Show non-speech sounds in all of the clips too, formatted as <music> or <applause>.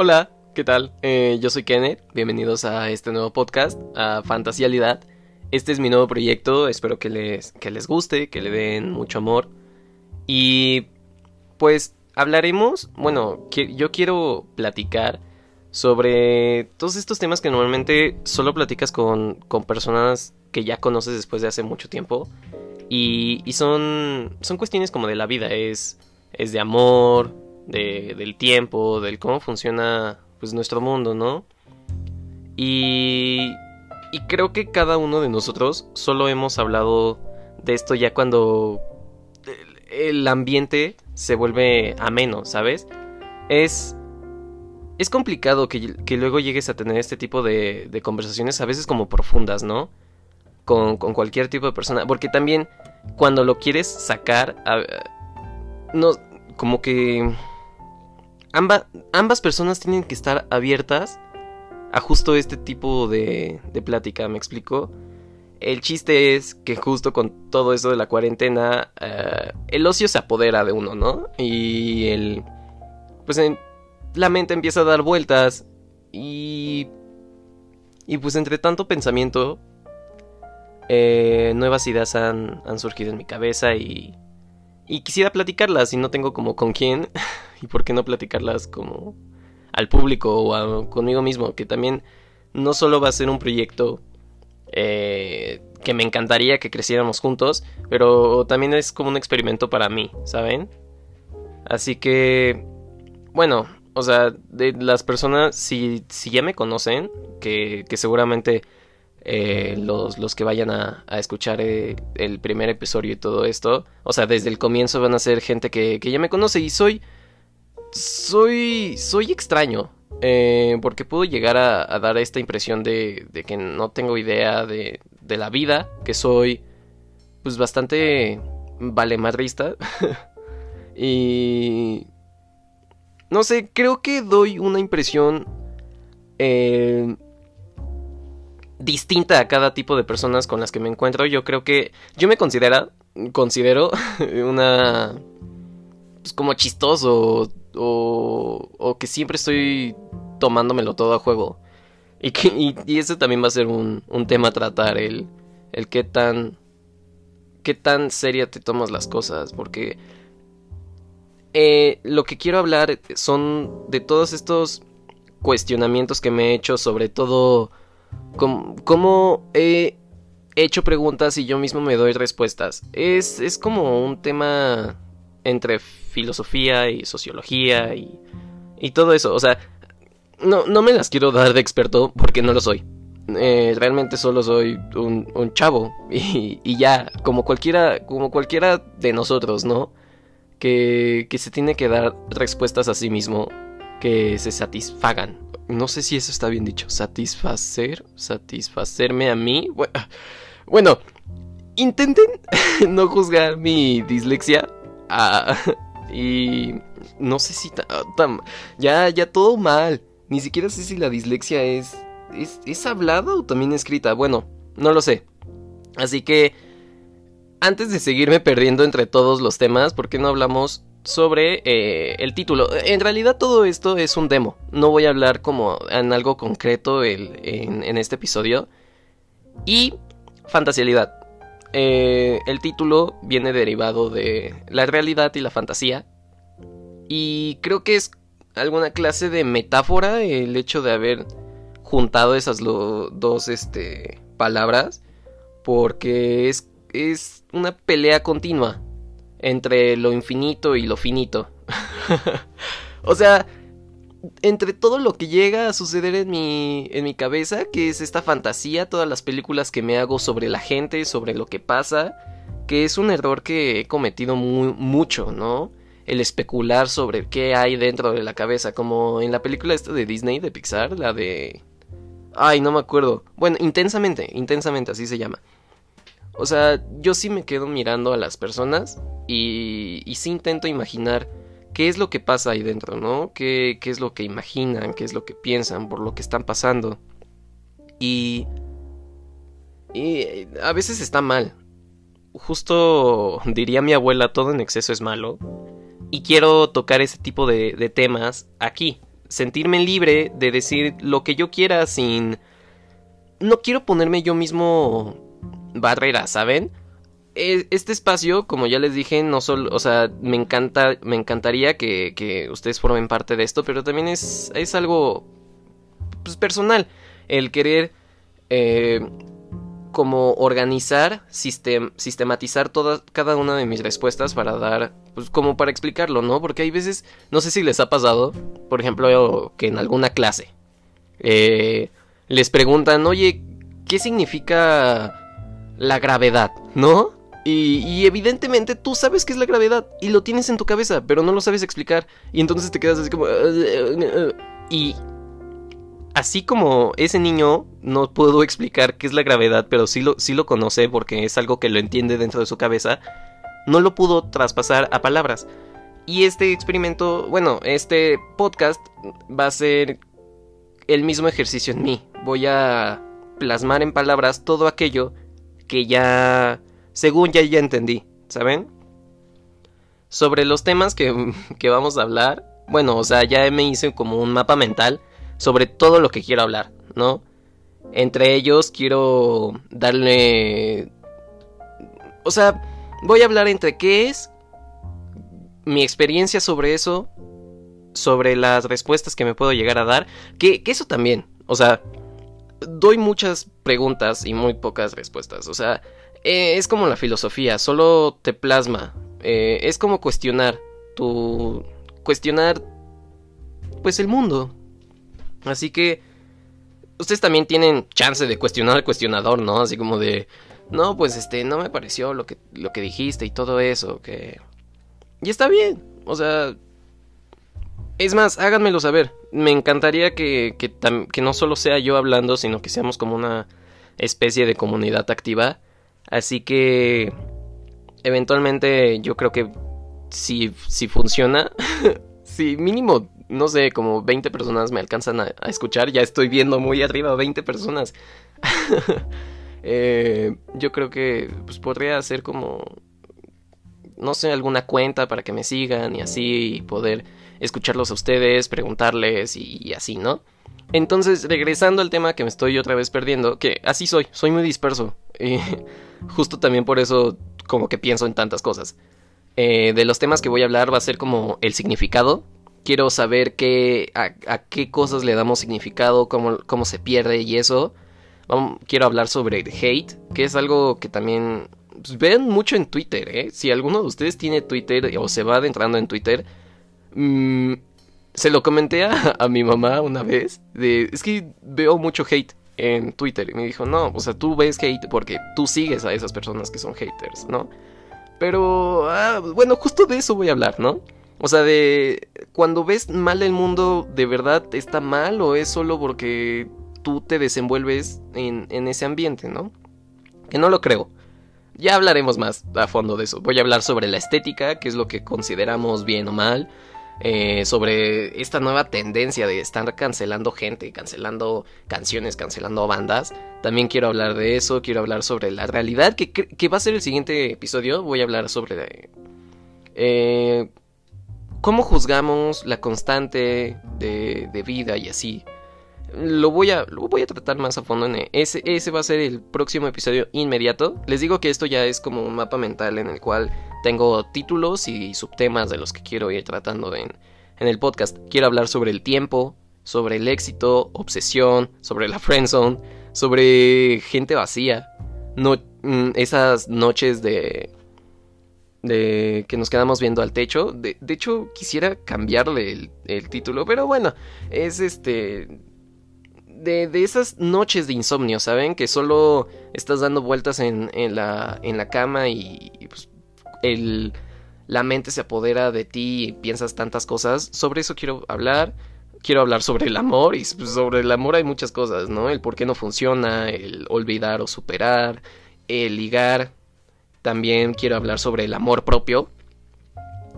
Hola, ¿qué tal? Eh, yo soy Kenneth, bienvenidos a este nuevo podcast, a Fantasialidad. Este es mi nuevo proyecto, espero que les, que les guste, que le den mucho amor. Y pues hablaremos, bueno, yo quiero platicar sobre todos estos temas que normalmente solo platicas con, con personas que ya conoces después de hace mucho tiempo. Y, y son, son cuestiones como de la vida, es, es de amor, de, del tiempo, del cómo funciona pues nuestro mundo, ¿no? Y, y creo que cada uno de nosotros solo hemos hablado de esto ya cuando el ambiente se vuelve ameno, ¿sabes? Es, es complicado que, que, luego llegues a tener este tipo de, de conversaciones a veces como profundas, ¿no? Con, con, cualquier tipo de persona. Porque también cuando lo quieres sacar, no, como que ambas personas tienen que estar abiertas a justo este tipo de, de plática, ¿me explico? El chiste es que justo con todo eso de la cuarentena, eh, el ocio se apodera de uno, ¿no? Y el... Pues en, la mente empieza a dar vueltas y... Y pues entre tanto pensamiento, eh, nuevas ideas han, han surgido en mi cabeza y... Y quisiera platicarlas y no tengo como con quién. <laughs> y por qué no platicarlas como al público o conmigo mismo, que también no solo va a ser un proyecto eh, que me encantaría que creciéramos juntos, pero también es como un experimento para mí, ¿saben? Así que, bueno, o sea, de las personas, si, si ya me conocen, que, que seguramente eh, los, los, que vayan a, escuchar eh, el primer episodio y todo esto, o sea, desde el comienzo van a ser gente que, que ya me conoce y soy soy, soy extraño. Eh, porque puedo llegar a, dar esta impresión de, de, que no tengo idea de, de la vida, que soy pues bastante valemadrista. <laughs> y... No sé, creo que doy una impresión eh, distinta a cada tipo de personas con las que me encuentro. Yo creo que yo me considera, considero <laughs> una... Pues como chistoso, o, o que siempre estoy tomándomelo todo a juego. Y, que, y, ese también va a ser un, un, tema a tratar, el, el qué tan, qué tan seria te tomas las cosas, porque eh, lo que quiero hablar son de todos estos cuestionamientos que me he hecho, sobre todo cómo, he hecho preguntas y yo mismo me doy respuestas. Es, es como un tema entre filosofía y sociología y, y todo eso. O sea, no, no me las quiero dar de experto porque no lo soy. Eh, realmente solo soy un, chavo <laughs> y, y, ya, como cualquiera, como cualquiera de nosotros, ¿no? Que, que se tiene que dar respuestas a sí mismo que se satisfagan. No sé si eso está bien dicho. Satisfacer, satisfacerme a mí. Bueno, intenten <laughs> no juzgar mi dislexia. Ah, y no sé si... ya, ya todo mal. Ni siquiera sé si la dislexia es, es... ¿Es hablada o también escrita? Bueno, no lo sé. Así que... Antes de seguirme perdiendo entre todos los temas, ¿por qué no hablamos sobre eh, el título? En realidad todo esto es un demo. No voy a hablar como en algo concreto el, en, en este episodio. Y fantasialidad. Eh, el título viene derivado de la realidad y la fantasía. Y creo que es alguna clase de metáfora el hecho de haber juntado esas dos este, palabras. Porque es, es una pelea continua entre lo infinito y lo finito. <laughs> o sea, entre todo lo que llega a suceder en mi, en mi cabeza, que es esta fantasía, todas las películas que me hago sobre la gente, sobre lo que pasa, que es un error que he cometido muy, mucho, ¿no? El especular sobre qué hay dentro de la cabeza, como en la película esta de Disney, de Pixar, la de... Ay, no me acuerdo. Bueno, intensamente, intensamente, así se llama. O sea, yo sí me quedo mirando a las personas y, y sí intento imaginar qué es lo que pasa ahí dentro, ¿no? ¿Qué, ¿Qué, es lo que imaginan, qué es lo que piensan, por lo que están pasando. Y... Y a veces está mal. Justo diría mi abuela, todo en exceso es malo. Y quiero tocar ese tipo de, de temas aquí. sentirme libre de decir lo que yo quiera sin... No quiero ponerme yo mismo barrera, ¿saben? Este espacio, como ya les dije, no solo, o sea, me encanta, me encantaría que, que ustedes formen parte de esto, pero también es, es algo pues, personal, el querer eh, como organizar, sistematizar toda, cada una de mis respuestas para dar, pues como para explicarlo, ¿no? Porque hay veces, no sé si les ha pasado, por ejemplo, que en alguna clase eh, les preguntan, oye, ¿qué significa la gravedad? ¿No? Y, evidentemente tú sabes qué es la gravedad y lo tienes en tu cabeza, pero no lo sabes explicar. Y entonces te quedas así como... Y así como ese niño no puedo explicar qué es la gravedad, pero sí lo, sí lo conoce porque es algo que lo entiende dentro de su cabeza, no lo pudo traspasar a palabras. Y este experimento, bueno, este podcast va a ser el mismo ejercicio en mí. Voy a plasmar en palabras todo aquello que ya, según ya ya entendí, ¿saben? Sobre los temas que, <laughs> que vamos a hablar, bueno, o sea, ya me hice como un mapa mental sobre todo lo que quiero hablar, ¿no? Entre ellos quiero darle... O sea, voy a hablar entre qué es mi experiencia sobre eso, sobre las respuestas que me puedo llegar a dar, que, eso también, o sea, doy muchas preguntas y muy pocas respuestas, o sea, eh, es como la filosofía, solo te plasma, eh, es como cuestionar tu... cuestionar pues el mundo, Así que ustedes también tienen chance de cuestionar al cuestionador, ¿no? Así como de, no, pues este, no me pareció lo que, lo que dijiste y todo eso, que... Y está bien, o sea... Es más, háganmelo saber. Me encantaría que, que, que no solo sea yo hablando, sino que seamos como una especie de comunidad activa. Así que... Eventualmente yo creo que si, si funciona, <laughs> si mínimo no sé, como 20 personas me alcanzan a, escuchar. Ya estoy viendo muy arriba 20 personas. <laughs> Eh, yo creo que pues, podría hacer como, no sé, alguna cuenta para que me sigan y así y poder escucharlos a ustedes, preguntarles y, así, ¿no? Entonces, regresando al tema que me estoy otra vez perdiendo, que así soy, soy muy disperso. <laughs> Y justo también por eso como que pienso en tantas cosas. Eh, de los temas que voy a hablar va a ser como el significado, quiero saber qué, a, qué cosas le damos significado, cómo, cómo se pierde y eso. quiero hablar sobre el hate, que es algo que también pues, ven mucho en Twitter, ¿eh? Si alguno de ustedes tiene Twitter o se va adentrando en Twitter, mm, se lo comenté a, <laughs> a, mi mamá una vez, de, es que veo mucho hate en Twitter. Y me dijo, no, o sea, tú ves hate porque tú sigues a esas personas que son haters, ¿no? Pero, ah, bueno, justo de eso voy a hablar, ¿no? O sea, de cuando ves mal el mundo, ¿de verdad está mal o es solo porque tú te desenvuelves en, en ese ambiente, ¿no? Que no lo creo. Ya hablaremos más a fondo de eso. Voy a hablar sobre la estética, que es lo que consideramos bien o mal. Eh, sobre esta nueva tendencia de estar cancelando gente, cancelando canciones, cancelando bandas. También quiero hablar de eso, quiero hablar sobre la realidad, que, que va a ser el siguiente episodio. Voy a hablar sobre... Eh, cómo juzgamos la constante de, vida y así. Lo voy, a, lo voy a tratar más a fondo en ese, ese va a ser el próximo episodio inmediato. Les digo que esto ya es como un mapa mental en el cual tengo títulos y subtemas de los que quiero ir tratando en, en el podcast. Quiero hablar sobre el tiempo, sobre el éxito, obsesión, sobre la friendzone, sobre gente vacía, no, mm, esas noches de de que nos quedamos viendo al techo. De, hecho, quisiera cambiarle el, título, pero bueno, es este... De, de, esas noches de insomnio, ¿saben? Que solo estás dando vueltas en, en, la, en la cama y, pues, el, la mente se apodera de ti y piensas tantas cosas. Sobre eso quiero hablar. Quiero hablar sobre el amor y pues, sobre el amor hay muchas cosas, ¿no? El por qué no funciona, el olvidar o superar, el ligar, también quiero hablar sobre el amor propio.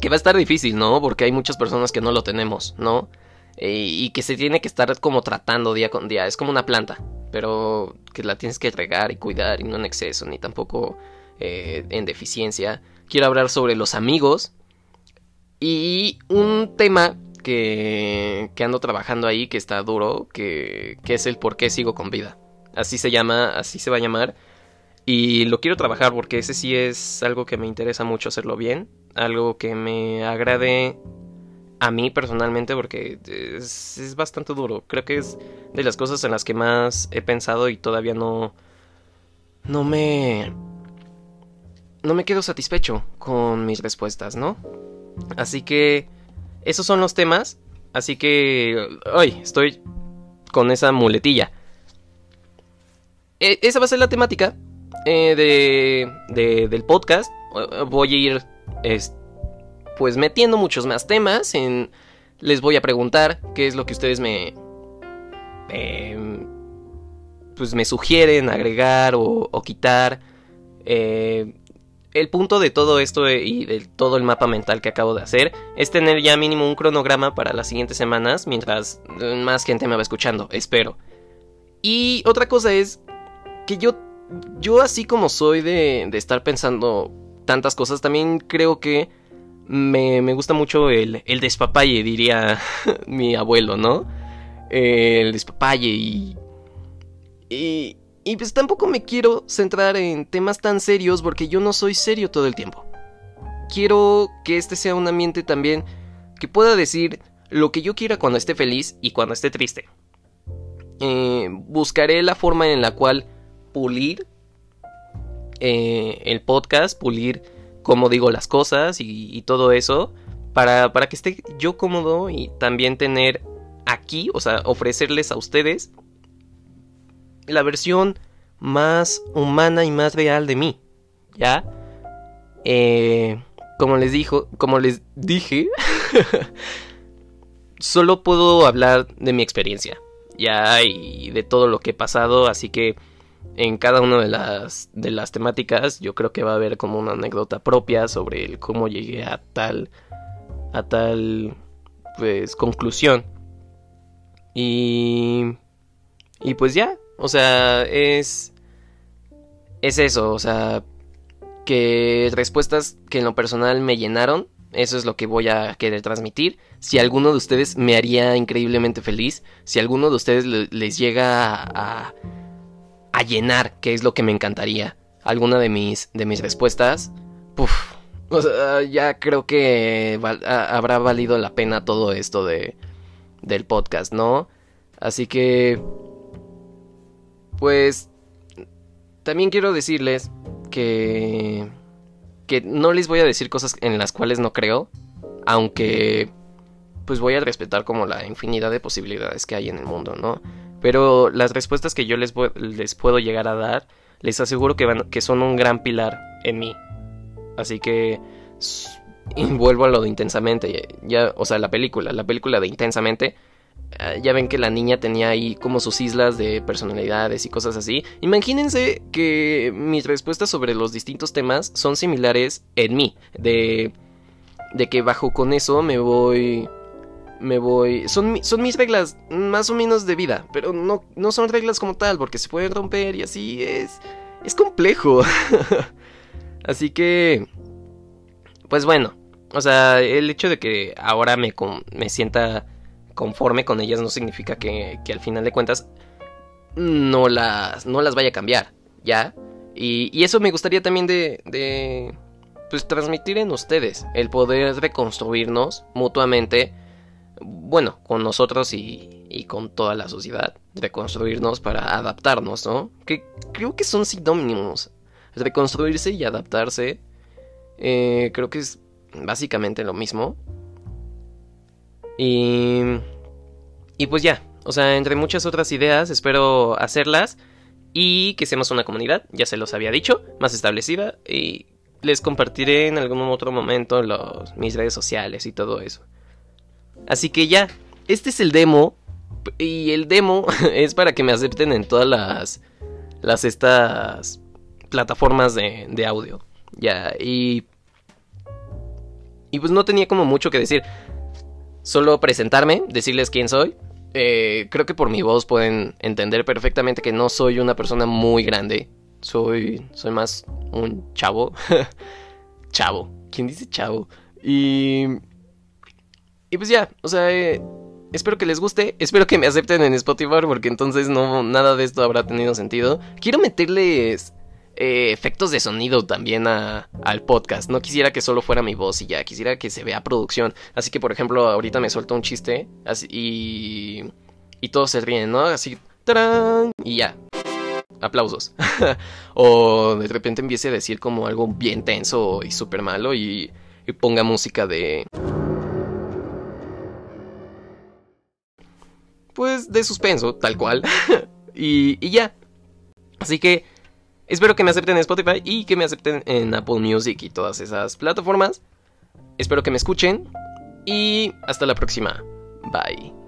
Que va a estar difícil, ¿no? Porque hay muchas personas que no lo tenemos, ¿no? Eh, y que se tiene que estar como tratando día con día. Es como una planta, pero que la tienes que regar y cuidar y no en exceso, ni tampoco eh, en deficiencia. Quiero hablar sobre los amigos. Y un tema que, que ando trabajando ahí, que está duro, que, que es el por qué sigo con vida. Así se llama, así se va a llamar. Y lo quiero trabajar porque ese sí es algo que me interesa mucho hacerlo bien. Algo que me agrade a mí personalmente porque es, bastante duro. Creo que es de las cosas en las que más he pensado y todavía no... No me... No me quedo satisfecho con mis respuestas, ¿no? Así que... Esos son los temas. Así que... Hoy estoy con esa muletilla. E, esa va a ser la temática eh, de, de, del podcast. Voy a ir pues metiendo muchos más temas. En, les voy a preguntar qué es lo que ustedes me... Eh, pues me sugieren agregar o, o quitar. Eh, el punto de todo esto y de todo el mapa mental que acabo de hacer es tener ya mínimo un cronograma para las siguientes semanas mientras más gente me va escuchando, espero. Y otra cosa es que yo, yo así como soy de, de estar pensando tantas cosas, también creo que me, me gusta mucho el, el despapalle, diría <laughs> mi abuelo, ¿no? El despapalle y, y... Y pues tampoco me quiero centrar en temas tan serios porque yo no soy serio todo el tiempo. Quiero que este sea un ambiente también que pueda decir lo que yo quiera cuando esté feliz y cuando esté triste. Eh, buscaré la forma en la cual pulir eh, el podcast, pulir cómo digo las cosas y, todo eso, para, para, que esté yo cómodo y también tener aquí, o sea, ofrecerles a ustedes la versión más humana y más real de mí, ¿ya? Eh, como les dijo, como les dije, <laughs> solo puedo hablar de mi experiencia, ya y de todo lo que he pasado, así que en cada una de las de las temáticas yo creo que va a haber como una anécdota propia sobre el cómo llegué a tal a tal pues conclusión y y pues ya o sea es es eso o sea que respuestas que en lo personal me llenaron eso es lo que voy a querer transmitir. Si alguno de ustedes me haría increíblemente feliz, si alguno de ustedes les llega a, a llenar, que es lo que me encantaría. Alguna de mis, de mis respuestas, puff, ya creo que habrá valido la pena todo esto de, del podcast, ¿no? Así que, pues, también quiero decirles que, que no les voy a decir cosas en las cuales no creo, aunque, pues voy a respetar como la infinidad de posibilidades que hay en el mundo, ¿no? Pero las respuestas que yo les, les puedo llegar a dar, les aseguro que, van, que son un gran pilar en mí. Así que vuelvo a lo de intensamente. Ya, o sea, la película, la película de intensamente. Ah, ya ven que la niña tenía ahí como sus islas de personalidades y cosas así. Imagínense que mis respuestas sobre los distintos temas son similares en mí. De, de que bajo con eso me voy me voy... Son, son mis reglas más o menos de vida, pero no, no son reglas como tal, porque se pueden romper y así es... Es complejo. <laughs> así que... Pues bueno, o sea, el hecho de que ahora me, me sienta conforme con ellas no significa que, que, al final de cuentas no las, no las vaya a cambiar, ¿ya? Y, y eso me gustaría también de, de, pues transmitir en ustedes, el poder reconstruirnos mutuamente bueno, con nosotros y, y, con toda la sociedad, reconstruirnos para adaptarnos, ¿no? Que creo que son sinónimos. Reconstruirse y adaptarse, eh, creo que es básicamente lo mismo. Y, y pues ya, o sea, entre muchas otras ideas, espero hacerlas y que seamos una comunidad, ya se los había dicho, más establecida y les compartiré en algún otro momento los, mis redes sociales y todo eso. Así que ya, este es el demo. Y el demo <laughs> es para que me acepten en todas las. Las estas. plataformas de, de audio. Ya, y. Y pues no tenía como mucho que decir. Solo presentarme, decirles quién soy. Eh, creo que por mi voz pueden entender perfectamente que no soy una persona muy grande. Soy. Soy más un chavo. <laughs> chavo. ¿Quién dice chavo? Y y pues ya, o sea, eh, espero que les guste, espero que me acepten en Spotify porque entonces no nada de esto habrá tenido sentido. Quiero meterles eh, efectos de sonido también al podcast. No quisiera que solo fuera mi voz y ya, quisiera que se vea producción. Así que, por ejemplo, ahorita me suelto un chiste y, y todos se ríen, ¿no? Así, ¡tarán! Y ya. Aplausos. <laughs> o de repente empiece a decir como algo bien tenso y súper malo y, y ponga música de... Pues de suspenso, tal cual. <laughs> y, y ya. Así que Espero que me acepten en Spotify y que me acepten en Apple Music y todas esas plataformas. Espero que me escuchen y hasta la próxima. Bye.